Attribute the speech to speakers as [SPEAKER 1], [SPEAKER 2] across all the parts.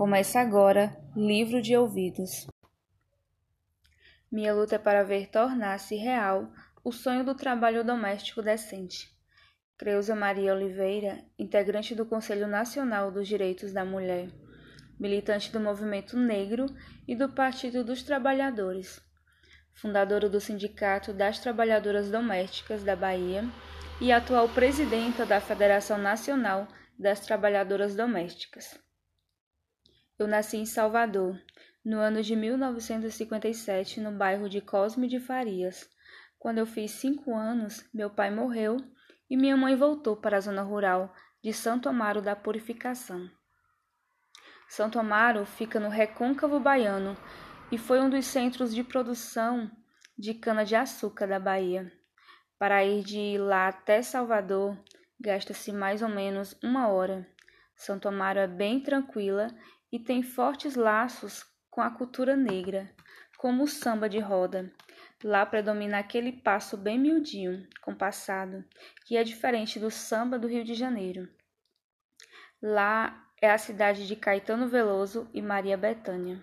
[SPEAKER 1] Começa agora Livro de Ouvidos. Minha luta é para ver tornar-se real o sonho do trabalho doméstico decente. Creuza Maria Oliveira, integrante do Conselho Nacional dos Direitos da Mulher, militante do Movimento Negro e do Partido dos Trabalhadores, fundadora do Sindicato das Trabalhadoras Domésticas da Bahia e atual presidenta da Federação Nacional das Trabalhadoras Domésticas. Eu nasci em Salvador, no ano de 1957, no bairro de Cosme de Farias. Quando eu fiz cinco anos, meu pai morreu e minha mãe voltou para a zona rural de Santo Amaro da Purificação. Santo Amaro fica no recôncavo baiano e foi um dos centros de produção de cana-de-açúcar da Bahia. Para ir de lá até Salvador, gasta-se mais ou menos uma hora. Santo Amaro é bem tranquila e tem fortes laços com a cultura negra, como o samba de roda. Lá predomina aquele passo bem miudinho, compassado, que é diferente do samba do Rio de Janeiro. Lá é a cidade de Caetano Veloso e Maria Bethânia.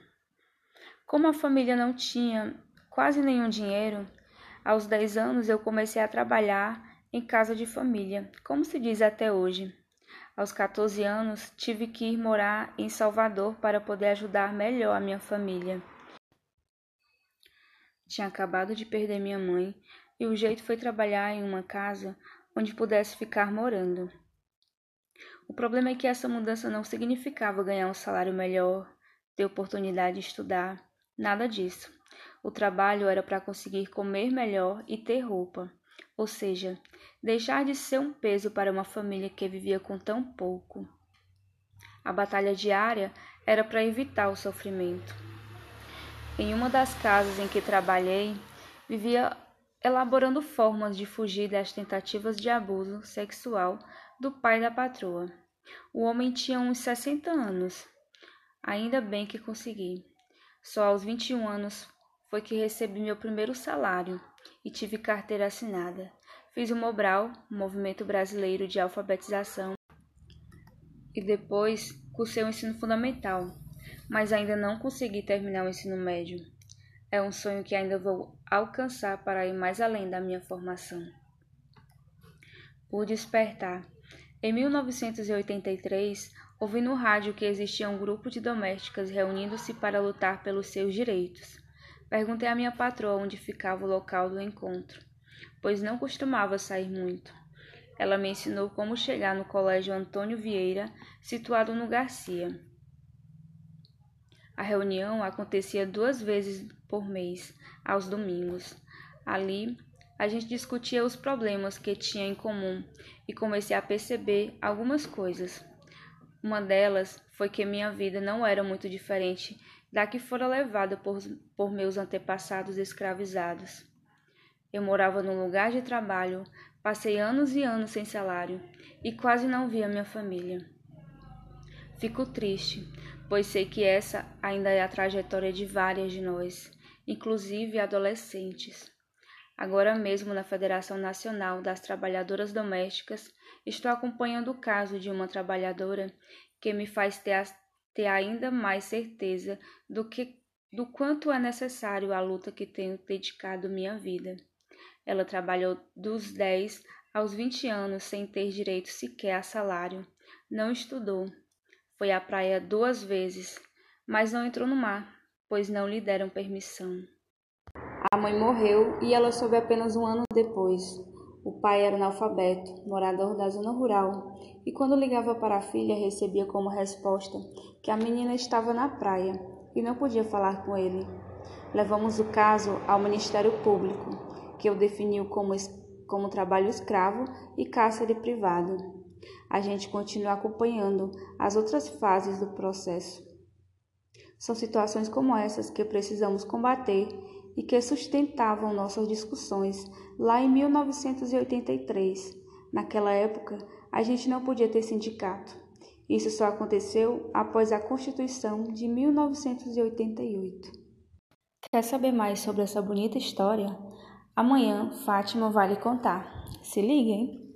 [SPEAKER 1] Como a família não tinha quase nenhum dinheiro, aos 10 anos eu comecei a trabalhar em casa de família, como se diz até hoje. Aos 14 anos, tive que ir morar em Salvador para poder ajudar melhor a minha família. Tinha acabado de perder minha mãe e o jeito foi trabalhar em uma casa onde pudesse ficar morando. O problema é que essa mudança não significava ganhar um salário melhor, ter oportunidade de estudar, nada disso. O trabalho era para conseguir comer melhor e ter roupa ou seja, deixar de ser um peso para uma família que vivia com tão pouco. A batalha diária era para evitar o sofrimento. Em uma das casas em que trabalhei, vivia elaborando formas de fugir das tentativas de abuso sexual do pai da patroa. O homem tinha uns 60 anos. Ainda bem que consegui. Só aos 21 anos foi que recebi meu primeiro salário e tive carteira assinada. Fiz o Mobral, Movimento Brasileiro de Alfabetização, e depois cursei o ensino fundamental, mas ainda não consegui terminar o ensino médio. É um sonho que ainda vou alcançar para ir mais além da minha formação. Por despertar. Em 1983, ouvi no rádio que existia um grupo de domésticas reunindo-se para lutar pelos seus direitos. Perguntei à minha patroa onde ficava o local do encontro, pois não costumava sair muito. Ela me ensinou como chegar no Colégio Antônio Vieira, situado no Garcia. A reunião acontecia duas vezes por mês, aos domingos. Ali, a gente discutia os problemas que tinha em comum e comecei a perceber algumas coisas. Uma delas foi que minha vida não era muito diferente da que fora levada por, por meus antepassados escravizados. Eu morava num lugar de trabalho, passei anos e anos sem salário e quase não via minha família. Fico triste, pois sei que essa ainda é a trajetória de várias de nós, inclusive adolescentes. Agora mesmo na Federação Nacional das Trabalhadoras Domésticas, estou acompanhando o caso de uma trabalhadora que me faz ter ter ainda mais certeza do que do quanto é necessário a luta que tenho dedicado minha vida. Ela trabalhou dos 10 aos 20 anos sem ter direito sequer a salário. Não estudou. Foi à praia duas vezes, mas não entrou no mar, pois não lhe deram permissão. Mãe morreu e ela soube apenas um ano depois. O pai era analfabeto, morador da zona rural, e quando ligava para a filha, recebia como resposta que a menina estava na praia e não podia falar com ele. Levamos o caso ao Ministério Público, que o definiu como, como trabalho escravo e cárcere privado. A gente continua acompanhando as outras fases do processo. São situações como essas que precisamos combater e que sustentavam nossas discussões lá em 1983. Naquela época, a gente não podia ter sindicato. Isso só aconteceu após a Constituição de 1988. Quer saber mais sobre essa bonita história? Amanhã Fátima vai lhe contar. Se liguem!